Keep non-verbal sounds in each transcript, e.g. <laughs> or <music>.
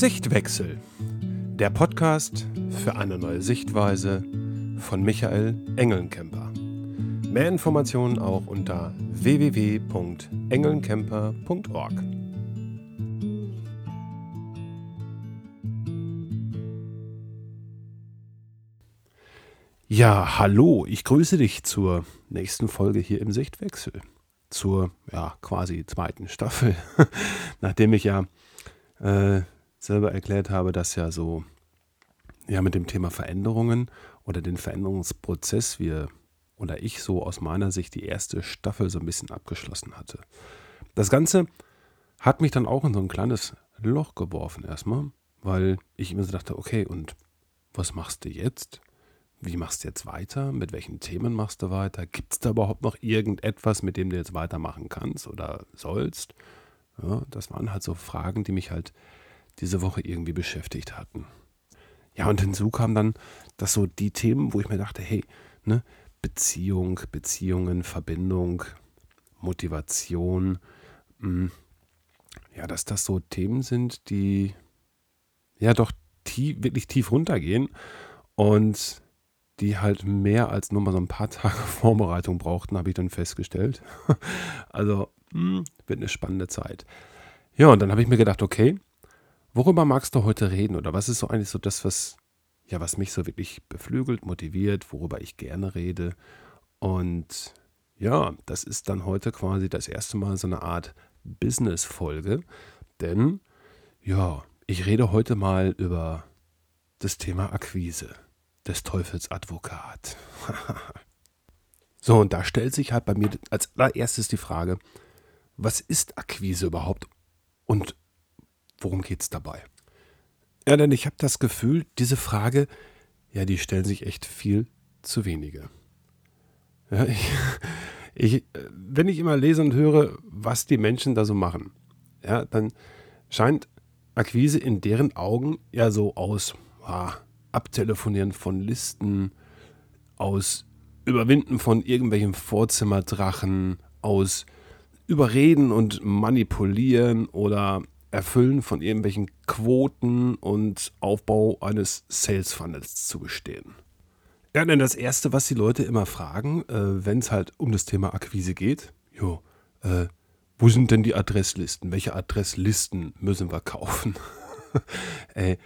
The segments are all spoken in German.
Sichtwechsel. Der Podcast für eine neue Sichtweise von Michael Engelnkemper. Mehr Informationen auch unter www.engelnkemper.org. Ja, hallo, ich grüße dich zur nächsten Folge hier im Sichtwechsel. Zur, ja, quasi zweiten Staffel. <laughs> Nachdem ich ja äh, selber erklärt habe, dass ja so, ja, mit dem Thema Veränderungen oder den Veränderungsprozess wir oder ich so aus meiner Sicht die erste Staffel so ein bisschen abgeschlossen hatte. Das Ganze hat mich dann auch in so ein kleines Loch geworfen erstmal, weil ich mir so dachte, okay, und was machst du jetzt? Wie machst du jetzt weiter? Mit welchen Themen machst du weiter? Gibt es da überhaupt noch irgendetwas, mit dem du jetzt weitermachen kannst oder sollst? Ja, das waren halt so Fragen, die mich halt diese Woche irgendwie beschäftigt hatten. Ja, und hinzu kam dann, dass so die Themen, wo ich mir dachte, hey, ne, Beziehung, Beziehungen, Verbindung, Motivation, mh, hm, ja, dass das so Themen sind, die ja doch tief, wirklich tief runtergehen und die halt mehr als nur mal so ein paar <laughs> Tage Vorbereitung brauchten, habe ich dann festgestellt. <laughs> also mh, hm, wird eine spannende Zeit. Ja, und dann habe ich mir gedacht, okay, worüber magst du heute reden? Oder was ist so eigentlich so das, was, ja, was mich so wirklich beflügelt, motiviert, worüber ich gerne rede? Und ja, das ist dann heute quasi das erste Mal so eine Art Business-Folge. Denn, ja, ich rede heute mal über das Thema Akquise des Teufels Advokat. <laughs> so, und da stellt sich halt bei mir als allererstes die Frage, was ist Akquise überhaupt und worum geht es dabei? Ja, denn ich habe das Gefühl, diese Frage, ja, die stellen sich echt viel zu wenige. Ja, ich, <laughs> ich, wenn ich immer lese und höre, was die Menschen da so machen, ja, dann scheint Akquise in deren Augen ja so aus ah, Abtelefonieren von Listen, aus Überwinden von irgendwelchen Vorzimmerdrachen, aus Überreden und Manipulieren oder Erfüllen von irgendwelchen Quoten und Aufbau eines Sales Funnels zu bestehen. Ja, denn das Erste, was die Leute immer fragen, äh, wenn es halt um das Thema Akquise geht, jo, äh, wo sind denn die Adresslisten? Welche Adresslisten müssen wir kaufen? <laughs> äh,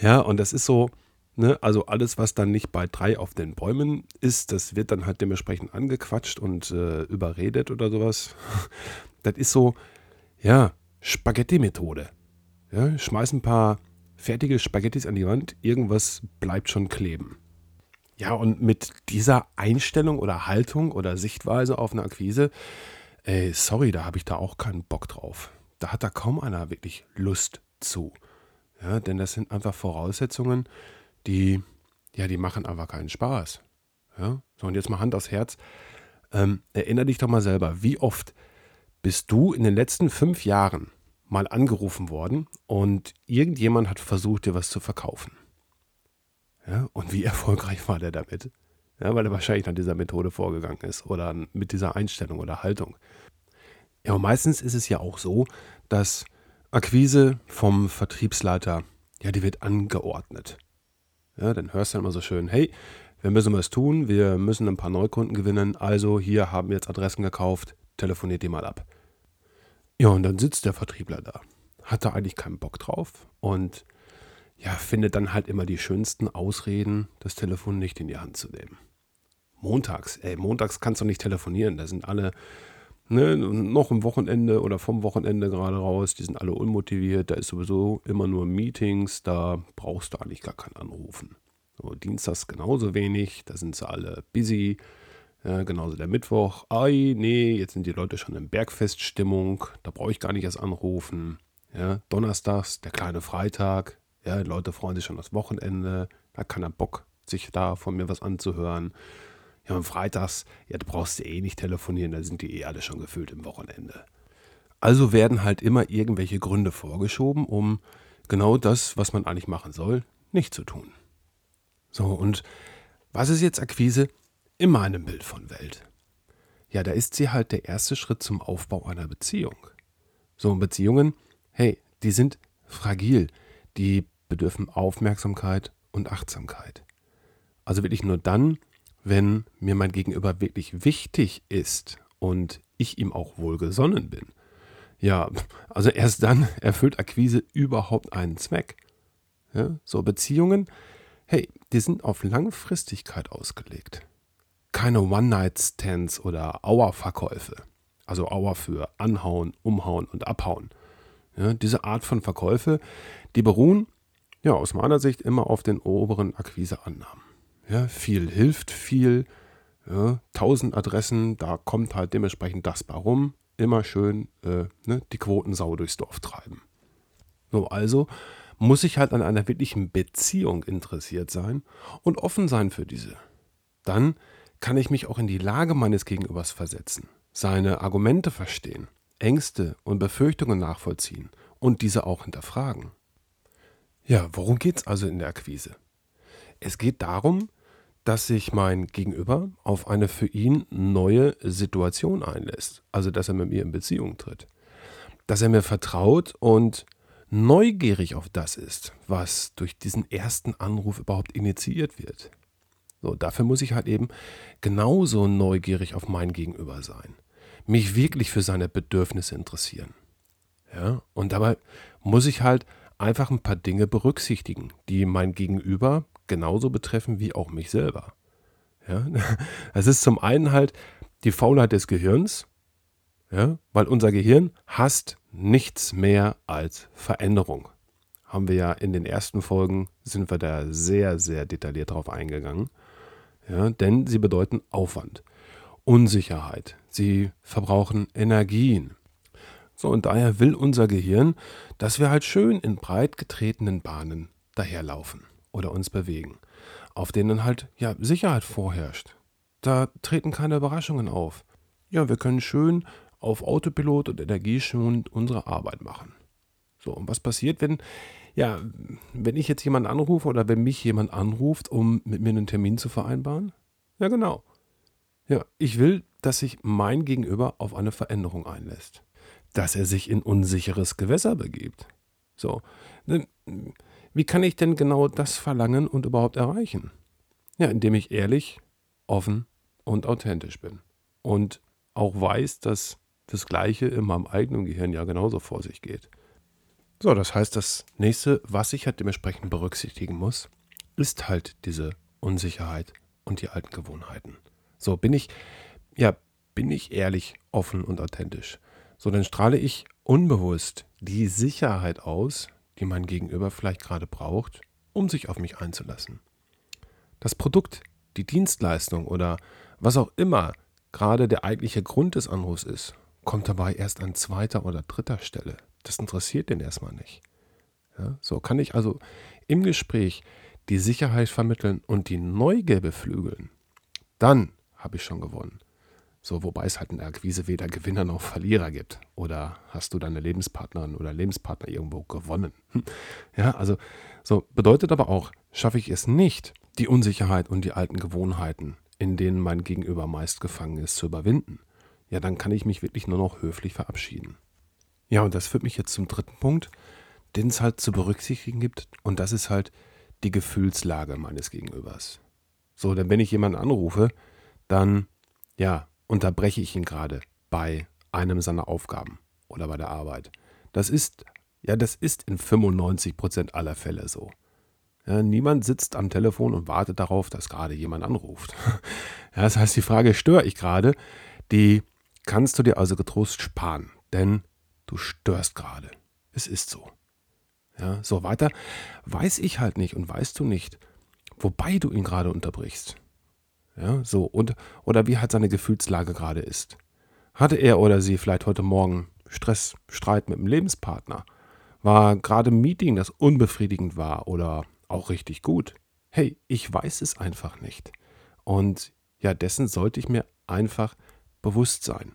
ja, und das ist so, ne, also alles, was dann nicht bei drei auf den Bäumen ist, das wird dann halt dementsprechend angequatscht und äh, überredet oder sowas. <laughs> das ist so, ja, Spaghetti-Methode. Ja, schmeiß ein paar fertige Spaghettis an die Wand, irgendwas bleibt schon kleben. Ja, und mit dieser Einstellung oder Haltung oder Sichtweise auf eine Akquise, ey, sorry, da habe ich da auch keinen Bock drauf. Da hat da kaum einer wirklich Lust zu. Ja, denn das sind einfach Voraussetzungen, die, ja, die machen einfach keinen Spaß. Ja, so und jetzt mal Hand aufs Herz. Ähm, erinner dich doch mal selber, wie oft bist du in den letzten fünf Jahren mal angerufen worden und irgendjemand hat versucht, dir was zu verkaufen. Ja, und wie <laughs> erfolgreich war der damit? Ja, weil er wahrscheinlich nach dieser Methode vorgegangen ist oder mit dieser Einstellung oder Haltung. Ja, und meistens ist es ja auch so, dass Akquise vom Vertriebsleiter, ja, die wird angeordnet. Ja, dann hörst du immer so schön, hey, wir müssen was tun, wir müssen ein paar Neukunden gewinnen, also hier haben wir jetzt Adressen gekauft, telefoniert die mal ab. Ja, und dann sitzt der Vertriebler da, hat da eigentlich keinen Bock drauf und ja, findet dann halt immer die schönsten Ausreden, das Telefon nicht in die Hand zu nehmen. Montags, ey, montags kannst du nicht telefonieren, da sind alle ne, noch am Wochenende oder vom Wochenende gerade raus, die sind alle unmotiviert, da ist sowieso immer nur Meetings, da brauchst du eigentlich gar keinen Anrufen. So, Dienstags genauso wenig, da sind sie alle busy, ja, genauso der Mittwoch. Ei, nee, jetzt sind die Leute schon in Bergfeststimmung. Da brauche ich gar nicht erst anrufen. Ja, Donnerstags, der kleine Freitag. Ja, Leute freuen sich schon aufs Wochenende. Da hat keiner Bock, sich da von mir was anzuhören. Ja, und freitags, ja, da brauchst du eh nicht telefonieren, da sind die eh alle schon gefüllt im Wochenende. Also werden halt immer irgendwelche Gründe vorgeschoben, um genau das, was man eigentlich machen soll, nicht zu tun. So, und was ist jetzt Akquise? In meinem Bild von Welt. Ja, da ist sie halt der erste Schritt zum Aufbau einer Beziehung. So, Beziehungen, hey, die sind fragil. die bedürfen Aufmerksamkeit und Achtsamkeit. Also wirklich nur dann, wenn mir mein Gegenüber wirklich wichtig ist und ich ihm auch wohlgesonnen bin. Ja, also erst dann <laughs> erfüllt Akquise überhaupt einen Zweck. Ja, so Beziehungen, hey, die sind auf Langfristigkeit ausgelegt. Keine One-Night-Stands oder Auer-Verkäufe. Also Auer für anhauen, umhauen und abhauen. Ja, diese Art von Verkäufe, die beruhen ja aus meiner Sicht immer auf den oberen Akquiseannahmen. Ja, viel hilft viel. Ja, 1000 Adressen, da kommt halt dementsprechend das bei rum. Immer schön äh, ne, die Quotensau durchs Dorf treiben. So, also muss ich halt an einer wirklichen Beziehung interessiert sein und offen sein für diese. Dann kann ich mich auch in die Lage meines Gegenübers versetzen, seine Argumente verstehen, Ängste und Befürchtungen nachvollziehen und diese auch hinterfragen. Ja, worum geht es also in der Akquise? Es geht darum, dass sich mein Gegenüber auf eine für ihn neue Situation einlässt, also dass er mit mir in Beziehung tritt, dass er mir vertraut und neugierig auf das ist, was durch diesen ersten Anruf überhaupt initiiert wird. So, dafür muss ich halt eben genauso neugierig auf mein Gegenüber sein, mich wirklich für seine Bedürfnisse interessieren. Ja, und dabei muss ich halt einfach ein paar Dinge berücksichtigen, die mein Gegenüber genauso betreffen wie auch mich selber. Ja, <laughs> das ist zum einen halt die Faulheit des Gehirns, ja, weil unser Gehirn hasst nichts mehr als Veränderung. Haben wir ja in den ersten Folgen, sind wir da sehr, sehr detailliert drauf eingegangen. Ja, denn sie bedeuten Aufwand, Unsicherheit, sie verbrauchen Energien. So, und daher will unser Gehirn, dass wir halt schön in breit getretenen Bahnen daherlaufen oder uns bewegen, auf denen halt ja Sicherheit vorherrscht. Da treten keine Überraschungen auf. Ja, wir können schön auf Autopilot und energieschonend unsere Arbeit machen. So, und was passiert, wenn, ja, wenn ich jetzt jemanden anrufe oder wenn mich jemand anruft, um mit mir einen Termin zu vereinbaren? Ja, genau. Ja, ich will, dass sich mein Gegenüber auf eine Veränderung einlässt. Dass er sich in unsicheres Gewässer begibt. So, wie kann ich denn genau das verlangen und überhaupt erreichen? Ja, indem ich ehrlich, offen und authentisch bin. Und auch weiß, dass das Gleiche in meinem eigenen Gehirn ja genauso vor sich geht. So, das heißt, das nächste, was ich halt dementsprechend berücksichtigen muss, ist halt diese Unsicherheit und die alten Gewohnheiten. So, bin ich, ja, bin ich ehrlich, offen und authentisch. So, dann strahle ich unbewusst die Sicherheit aus, die mein Gegenüber vielleicht gerade braucht, um sich auf mich einzulassen. Das Produkt, die Dienstleistung oder was auch immer gerade der eigentliche Grund des Anrufs ist, kommt dabei erst an zweiter oder dritter Stelle. Das interessiert den erstmal nicht. Ja, so kann ich also im Gespräch die Sicherheit vermitteln und die Neugier beflügeln. Dann habe ich schon gewonnen. So, wobei es halt in der Akquise weder Gewinner noch Verlierer gibt. Oder hast du deine Lebenspartnerin oder Lebenspartner irgendwo gewonnen? <laughs> Ja, also so bedeutet aber auch, schaffe ich es nicht, die Unsicherheit und die alten Gewohnheiten, in denen mein Gegenüber meist gefangen ist, zu überwinden ja, dann kann ich mich wirklich nur noch höflich verabschieden. Ja, und das führt mich jetzt zum dritten Punkt, den es halt zu berücksichtigen gibt, und das ist halt die Gefühlslage meines Gegenübers. So, denn wenn ich jemanden anrufe, dann, ja, unterbreche ich ihn gerade bei einem seiner Aufgaben oder bei der Arbeit. Das ist, ja, das ist in 95 Prozent aller Fälle so. Ja, niemand sitzt am Telefon und wartet darauf, dass gerade jemand anruft. <laughs> Ja, das heißt, die Frage, störe ich gerade, die kannst du dir also getrost sparen, denn du störst gerade. Es ist so. Ja, so weiter weiß ich halt nicht und weißt du nicht, wobei du ihn gerade unterbrichst. Ja, so und oder wie halt seine Gefühlslage gerade ist. Hatte er oder sie vielleicht heute Morgen Stress, Streit mit dem Lebenspartner? War gerade ein Meeting, das unbefriedigend war oder auch richtig gut? Hey, ich weiß es einfach nicht. Und ja, dessen sollte ich mir einfach Bewusstsein.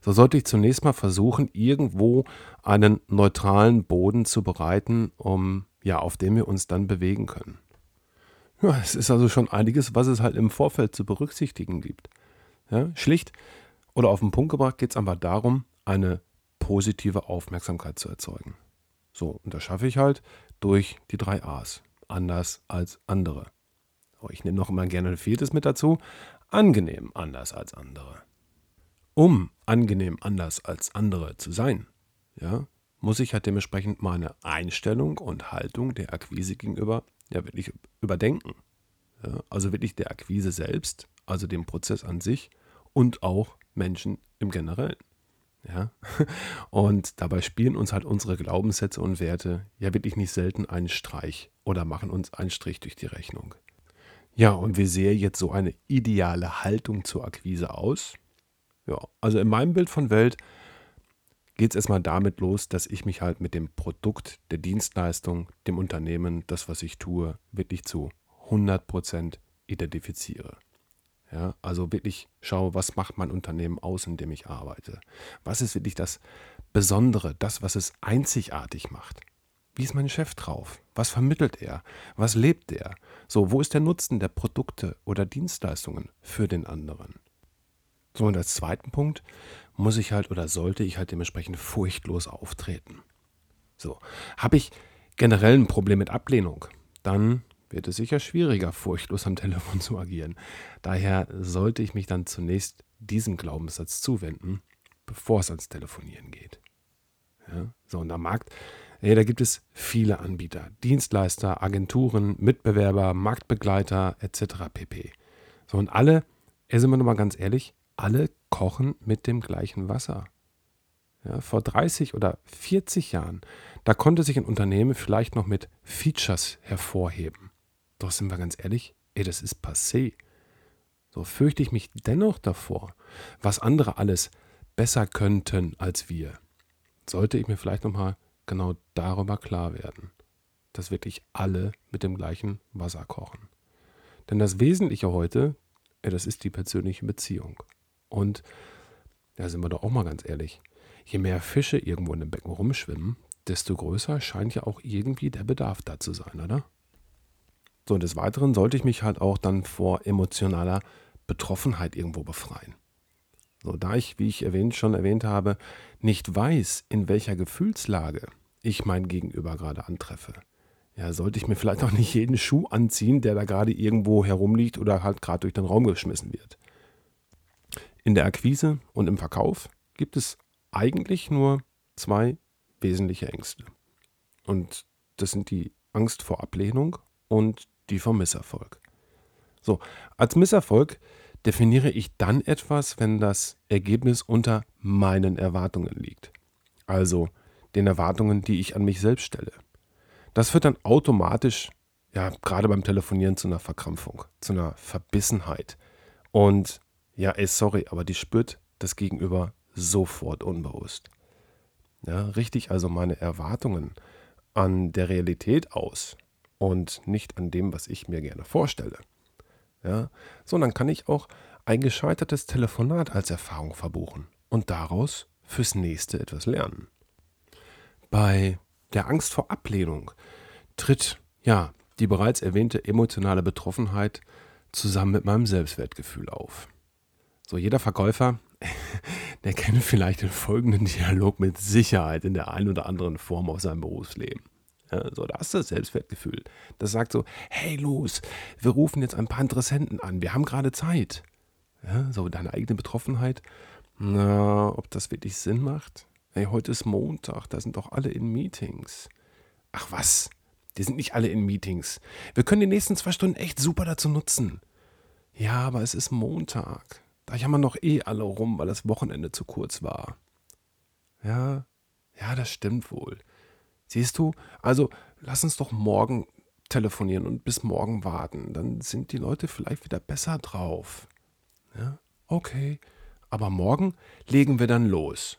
So sollte ich zunächst mal versuchen, irgendwo einen neutralen Boden zu bereiten, um ja, auf dem wir uns dann bewegen können. Ja, es ist also schon einiges, was es halt im Vorfeld zu berücksichtigen gibt. Ja, schlicht oder auf den Punkt gebracht geht es aber darum, eine positive Aufmerksamkeit zu erzeugen. So, und das schaffe ich halt durch die drei A's. Anders als andere. Oh, ich nehme noch immer gerne ein viertes mit dazu. Angenehm anders als andere. Um angenehm anders als andere zu sein, ja, muss ich halt dementsprechend meine Einstellung und Haltung der Akquise gegenüber ja wirklich überdenken. Ja, also wirklich der Akquise selbst, also dem Prozess an sich und auch Menschen im Generellen. Ja? <laughs> Und dabei spielen uns halt unsere Glaubenssätze und Werte ja wirklich nicht selten einen Streich oder machen uns einen Strich durch die Rechnung. Ja, und wie sehe jetzt so eine ideale Haltung zur Akquise aus? Ja, also in meinem Bild von Welt geht es erstmal damit los, dass ich mich halt mit dem Produkt, der Dienstleistung, dem Unternehmen, das, was ich tue, wirklich zu 100% identifiziere. Ja, also wirklich schaue, was macht mein Unternehmen aus, in dem ich arbeite. Was ist wirklich das Besondere, das, was es einzigartig macht. Wie ist mein Chef drauf? Was vermittelt er? Was lebt er? So, wo ist der Nutzen der Produkte oder Dienstleistungen für den anderen? So, und als zweiten Punkt muss ich halt oder sollte ich halt dementsprechend furchtlos auftreten. So, habe ich generell ein Problem mit Ablehnung, dann wird es sicher schwieriger, furchtlos am Telefon zu agieren. Daher sollte ich mich dann zunächst diesem Glaubenssatz zuwenden, bevor es ans Telefonieren geht. Ja, so, und am Markt, ja, da gibt es viele Anbieter, Dienstleister, Agenturen, Mitbewerber, Marktbegleiter etc. pp. So, und alle, sind wir nochmal ganz ehrlich, alle kochen mit dem gleichen Wasser. Ja, vor 30 oder 40 Jahren, da konnte sich ein Unternehmen vielleicht noch mit Features hervorheben. Doch sind wir ganz ehrlich, ey, das ist passé. So fürchte ich mich dennoch davor, was andere alles besser könnten als wir. Sollte ich mir vielleicht nochmal genau darüber klar werden, dass wirklich alle mit dem gleichen Wasser kochen. Denn das Wesentliche heute, ey, das ist die persönliche Beziehung. Und da sind wir doch auch mal ganz ehrlich, je mehr Fische irgendwo in dem Becken rumschwimmen, desto größer scheint ja auch irgendwie der Bedarf da zu sein, oder? So, und des Weiteren sollte ich mich halt auch dann vor emotionaler Betroffenheit irgendwo befreien. So, da ich, wie ich erwähnt, schon erwähnt habe, nicht weiß, in welcher Gefühlslage ich mein Gegenüber gerade antreffe, ja, sollte ich mir vielleicht auch nicht jeden Schuh anziehen, der da gerade irgendwo herumliegt oder halt gerade durch den Raum geschmissen wird. In der Akquise und im Verkauf gibt es eigentlich nur zwei wesentliche Ängste. Und das sind die Angst vor Ablehnung und die vom Misserfolg. So, als Misserfolg definiere ich dann etwas, wenn das Ergebnis unter meinen Erwartungen liegt. Also den Erwartungen, die ich an mich selbst stelle. Das führt dann automatisch, ja, gerade beim Telefonieren zu einer Verkrampfung, zu einer Verbissenheit. Und ja, ey, sorry, aber die spürt das Gegenüber sofort unbewusst. Ja, richtig also meine Erwartungen an der Realität aus und nicht an dem, was ich mir gerne vorstelle. Ja, so, dann kann ich auch ein gescheitertes Telefonat als Erfahrung verbuchen und daraus fürs nächste etwas lernen. Bei der Angst vor Ablehnung tritt ja die bereits erwähnte emotionale Betroffenheit zusammen mit meinem Selbstwertgefühl auf. So, jeder Verkäufer, <laughs> der kennt vielleicht den folgenden Dialog mit Sicherheit in der einen oder anderen Form aus seinem Berufsleben. Ja, so, da ist das Selbstwertgefühl. Das sagt so, hey los, wir rufen jetzt ein paar Interessenten an, wir haben gerade Zeit. Ja, so deine eigene Betroffenheit. Na, ob das wirklich Sinn macht? Hey, heute ist Montag, da sind doch alle in Meetings. Ach was, die sind nicht alle in Meetings. Wir können die nächsten zwei Stunden echt super dazu nutzen. Ja, aber es ist Montag. Da jammern noch eh alle rum, weil das Wochenende zu kurz war. Ja, ja, das stimmt wohl. Siehst du, also lass uns doch morgen telefonieren und bis morgen warten. Dann sind die Leute vielleicht wieder besser drauf. Ja, okay. Aber morgen legen wir dann los.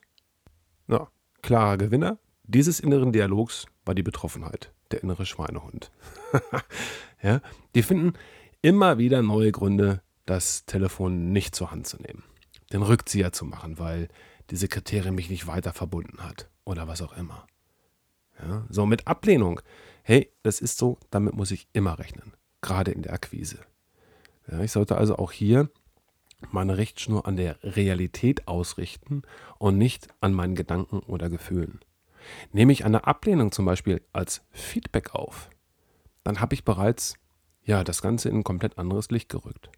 Na, klarer Gewinner dieses inneren Dialogs war die Betroffenheit, der innere Schweinehund. <laughs> ja, die finden immer wieder neue Gründe, das Telefon nicht zur Hand zu nehmen. Den Rückzieher zu machen, weil die Sekretärin mich nicht weiter verbunden hat oder was auch immer. Ja, so mit Ablehnung. Hey, das ist so, damit muss ich immer rechnen. Gerade in der Akquise. Ja, ich sollte also auch hier meine Richtschnur an der Realität ausrichten und nicht an meinen Gedanken oder Gefühlen. Nehme ich eine Ablehnung zum Beispiel als Feedback auf, dann habe ich bereits ja das Ganze in ein komplett anderes Licht gerückt.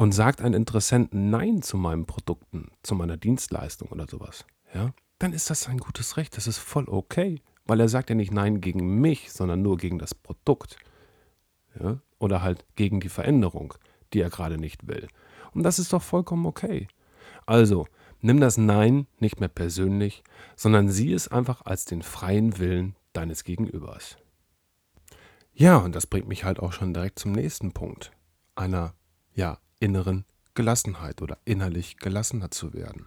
Und sagt ein Interessent Nein zu meinen Produkten, zu meiner Dienstleistung oder sowas, ja, dann ist das sein gutes Recht. Das ist voll okay, weil er sagt ja nicht Nein gegen mich, sondern nur gegen das Produkt. Ja? Oder halt gegen die Veränderung, die er gerade nicht will. Und das ist doch vollkommen okay. Also, nimm das Nein nicht mehr persönlich, sondern sieh es einfach als den freien Willen deines Gegenübers. Ja, und das bringt mich halt auch schon direkt zum nächsten Punkt. Einer, ja, inneren Gelassenheit oder innerlich gelassener zu werden.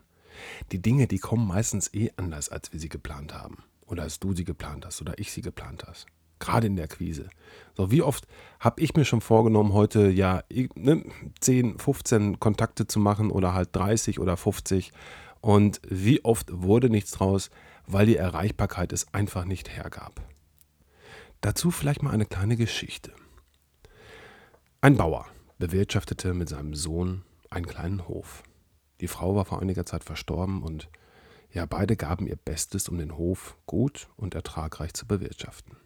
Die Dinge, die kommen meistens eh anders, als wir sie geplant haben. Oder als du sie geplant hast oder ich sie geplant hast. Gerade in der Quise. So, wie oft habe ich mir schon vorgenommen, heute ja ne, 10, 15 Kontakte zu machen oder halt 30 oder 50. Und wie oft wurde nichts draus, weil die Erreichbarkeit es einfach nicht hergab. Dazu vielleicht mal eine kleine Geschichte. Ein Bauer bewirtschaftete mit seinem Sohn einen kleinen Hof. Die Frau war vor einiger Zeit verstorben und ja, beide gaben ihr Bestes, um den Hof gut und ertragreich zu bewirtschaften.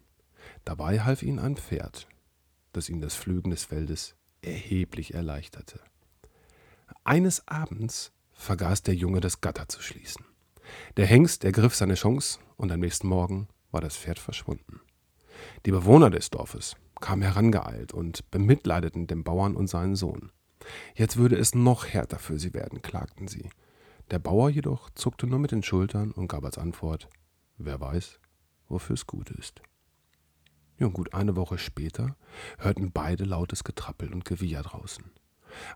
Dabei half ihnen ein Pferd, das ihnen das Pflügen des Feldes erheblich erleichterte. Eines Abends vergaß der Junge das Gatter zu schließen. Der Hengst ergriff seine Chance und am nächsten Morgen war das Pferd verschwunden. Die Bewohner des Dorfes kamen herangeeilt und bemitleideten den Bauern und seinen Sohn. Jetzt würde es noch härter für sie werden, klagten sie. Der Bauer jedoch zuckte nur mit den Schultern und gab als Antwort, wer weiß, wofür es gut ist. Ja, gut eine Woche später hörten beide lautes Getrappel und Gewieher draußen.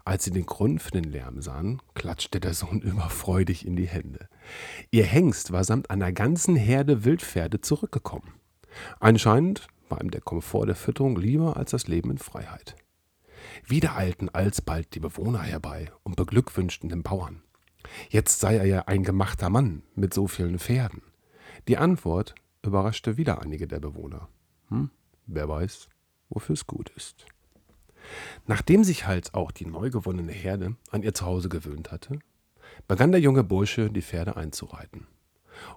Als sie den Grund für den Lärm sahen, klatschte der Sohn <laughs> überfreudig in die Hände. Ihr Hengst war samt einer ganzen Herde Wildpferde zurückgekommen. Anscheinend war ihm der Komfort der Fütterung lieber als das Leben in Freiheit. Wieder eilten alsbald die Bewohner herbei und beglückwünschten den Bauern. Jetzt sei er ja ein gemachter Mann mit so vielen Pferden. Die Antwort überraschte wieder einige der Bewohner. Hm, wer weiß, wofür es gut ist. Nachdem sich halt auch die neu gewonnene Herde an ihr Zuhause gewöhnt hatte, begann der junge Bursche die Pferde einzureiten.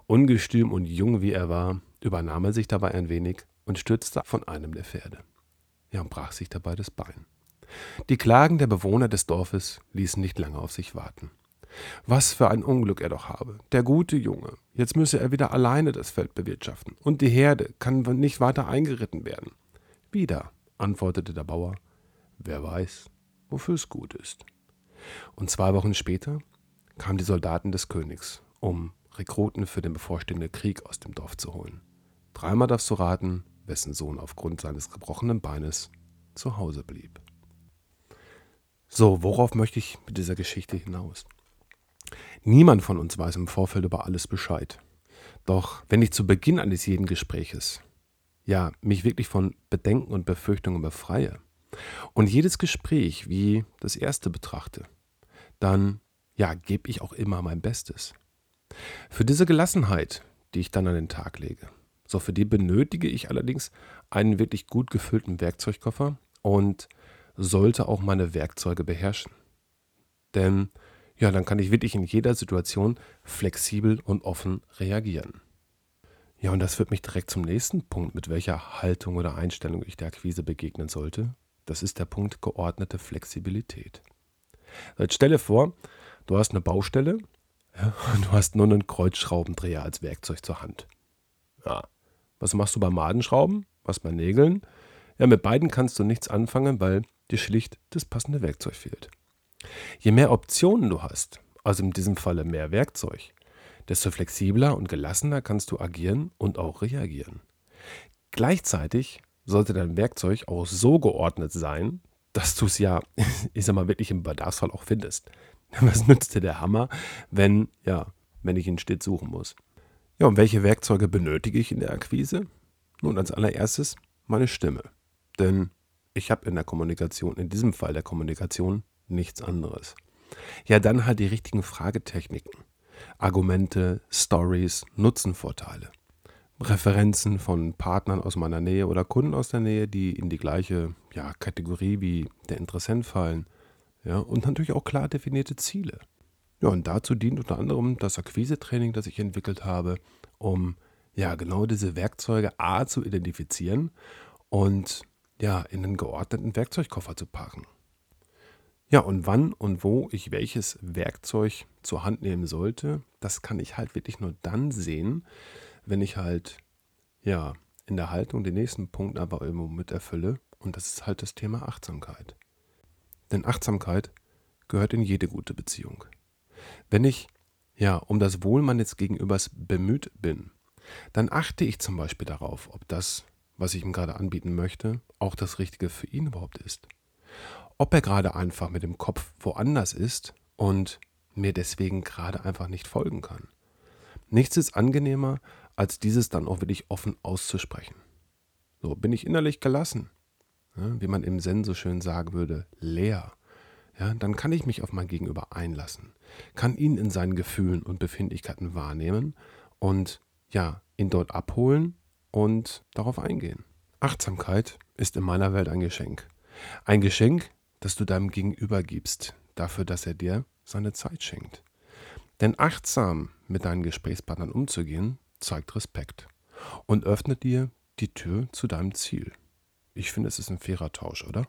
Ungestüm und jung wie er war, übernahm er sich dabei ein wenig und stürzte von einem der Pferde. Ja, und brach sich dabei das Bein. Die Klagen der Bewohner des Dorfes ließen nicht lange auf sich warten. Was für ein Unglück er doch habe. Der gute Junge. Jetzt müsse er wieder alleine das Feld bewirtschaften. Und die Herde kann nicht weiter eingeritten werden. Wieder, antwortete der Bauer. Wer weiß, wofür es gut ist. Und zwei Wochen später kamen die Soldaten des Königs, um Rekruten für den bevorstehenden Krieg aus dem Dorf zu holen. Dreimal darfst du raten, wessen Sohn aufgrund seines gebrochenen Beines zu Hause blieb. So, worauf möchte ich mit dieser Geschichte hinaus? Niemand von uns weiß im Vorfeld über alles Bescheid. Doch wenn ich zu Beginn eines jeden Gespräches, ja, mich wirklich von Bedenken und Befürchtungen befreie und jedes Gespräch wie das erste betrachte, dann, ja, gebe ich auch immer mein Bestes. Für diese Gelassenheit, die ich dann an den Tag lege, so für die benötige ich allerdings einen wirklich gut gefüllten Werkzeugkoffer und sollte auch meine Werkzeuge beherrschen. Denn ja, dann kann ich wirklich in jeder Situation flexibel und offen reagieren. Ja, und das führt mich direkt zum nächsten Punkt, mit welcher Haltung oder Einstellung ich der Akquise begegnen sollte. Das ist der Punkt geordnete Flexibilität. Jetzt stelle vor, du hast eine Baustelle ja, <laughs> und du hast nur einen Kreuzschraubendreher als Werkzeug zur Hand. Ja, was machst du bei Madenschrauben? Was bei Nägeln? Ja, mit beiden kannst du nichts anfangen, weil dir schlicht das passende Werkzeug fehlt. Je mehr Optionen du hast, also in diesem Falle mehr Werkzeug, desto flexibler und gelassener kannst du agieren und auch reagieren. Gleichzeitig sollte dein Werkzeug auch so geordnet sein, dass du es ja, <laughs> ich sag mal, wirklich im Bedarfsfall auch findest. <laughs> Was nützt dir der Hammer, wenn, ja, wenn ich ihn stets suchen muss? Ja, und welche Werkzeuge benötige ich in der Akquise? Nun, als allererstes meine Stimme. Denn ich habe in der Kommunikation, in diesem Fall der Kommunikation, nichts anderes. Ja, dann halt die richtigen Fragetechniken. Argumente, Stories, Nutzenvorteile. Referenzen von Partnern aus meiner Nähe oder Kunden aus der Nähe, die in die gleiche ja, Kategorie wie der Interessent fallen. Ja, und natürlich auch klar definierte Ziele. Ja, und dazu dient unter anderem das Akquise-Training, das ich entwickelt habe, um ja, genau diese Werkzeuge A zu identifizieren und ja, in einen geordneten Werkzeugkoffer zu packen. Ja, und wann und wo ich welches Werkzeug zur Hand nehmen sollte, das kann ich halt wirklich nur dann sehen, wenn ich halt, ja, in der Haltung den nächsten Punkt aber irgendwo mit erfülle. Und das ist halt das Thema Achtsamkeit. Denn Achtsamkeit gehört in jede gute Beziehung. Wenn ich, ja, um das Wohl meines Gegenübers bemüht bin, dann achte ich zum Beispiel darauf, ob das, was ich ihm gerade anbieten möchte, auch das Richtige für ihn überhaupt ist. Ob er gerade einfach mit dem Kopf woanders ist und mir deswegen gerade einfach nicht folgen kann. Nichts ist angenehmer, als dieses dann auch wirklich offen auszusprechen. So bin ich innerlich gelassen, wie man im Zen so schön sagen würde, leer. Ja, dann kann ich mich auf mein Gegenüber einlassen, kann ihn in seinen Gefühlen und Befindlichkeiten wahrnehmen und ja, ihn dort abholen und darauf eingehen. Achtsamkeit ist in meiner Welt ein Geschenk. Ein Geschenk, das du deinem Gegenüber gibst, dafür, dass er dir seine Zeit schenkt. Denn achtsam mit deinen Gesprächspartnern umzugehen, zeigt Respekt und öffnet dir die Tür zu deinem Ziel. Ich finde, es ist ein fairer Tausch, oder?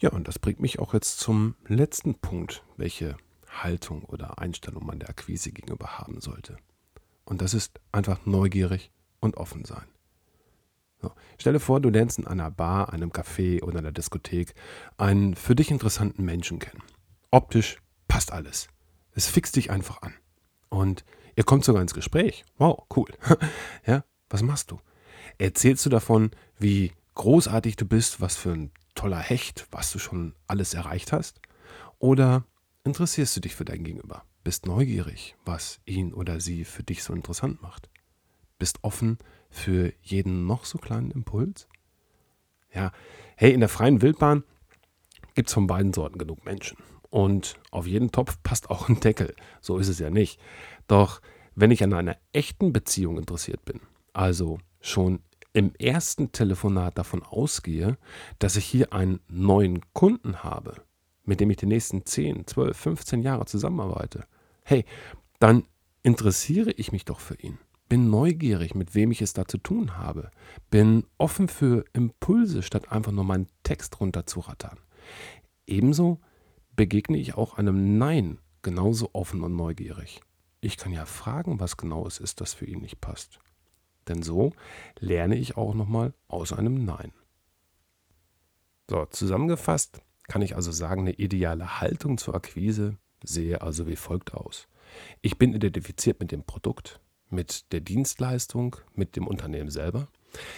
Ja, und das bringt mich auch jetzt zum letzten Punkt, welche Haltung oder Einstellung man der Akquise gegenüber haben sollte. Und das ist einfach neugierig und offen sein. So. Stelle vor, du lernst in einer Bar, einem Café oder einer Diskothek einen für dich interessanten Menschen kennen. Optisch passt alles. Es fixt dich einfach an. Und ihr kommt sogar ins Gespräch. Wow, cool. <laughs> ja, was machst du? Erzählst du davon, wie großartig du bist, was für ein toller Hecht, was du schon alles erreicht hast? Oder interessierst du dich für dein Gegenüber? Bist neugierig, was ihn oder sie für dich so interessant macht. Bist offen für jeden noch so kleinen Impuls. Ja, hey, in der freien Wildbahn gibt es von beiden Sorten genug Menschen. Und auf jeden Topf passt auch ein Deckel. So ist es ja nicht. Doch wenn ich an einer echten Beziehung interessiert bin, also schon im ersten Telefonat davon ausgehe, dass ich hier einen neuen Kunden habe, mit dem ich die nächsten 10, 12, 15 Jahre zusammenarbeite, hey, dann interessiere ich mich doch für ihn. Bin neugierig, mit wem ich es da zu tun habe. Bin offen für Impulse, statt einfach nur meinen Text runterzurattern. Ebenso begegne ich auch einem Nein genauso offen und neugierig. Ich kann ja fragen, was genau es ist, das für ihn nicht passt. Denn so lerne ich auch nochmal aus einem Nein. So, zusammengefasst kann ich also sagen, eine ideale Haltung zur Akquise sehe also wie folgt aus. Ich bin identifiziert mit dem Produkt, mit der Dienstleistung, mit dem Unternehmen selber.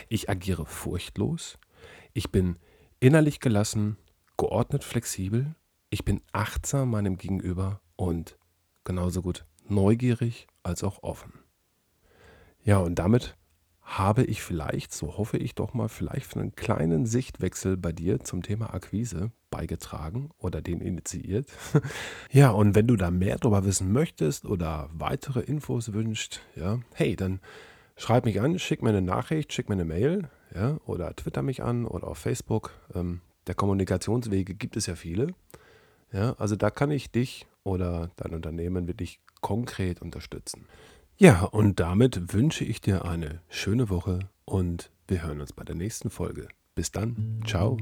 Ich agiere furchtlos. Ich bin innerlich gelassen, geordnet flexibel. Ich bin achtsam meinem Gegenüber und genauso gut neugierig als auch offen. Ja, und damit habe ich vielleicht, so hoffe ich doch mal, vielleicht für einen kleinen Sichtwechsel bei dir zum Thema Akquise beigetragen oder den initiiert. <laughs> ja, und wenn du da mehr darüber wissen möchtest oder weitere Infos wünscht, ja, hey, dann schreib mich an, schick mir eine Nachricht, schick mir eine Mail, ja, oder twitter mich an oder auf Facebook. Ähm, der Kommunikationswege gibt es ja viele. Ja, also da kann ich dich oder dein Unternehmen wirklich konkret unterstützen. Ja, und damit wünsche ich dir eine schöne Woche und wir hören uns bei der nächsten Folge. Bis dann. Ciao.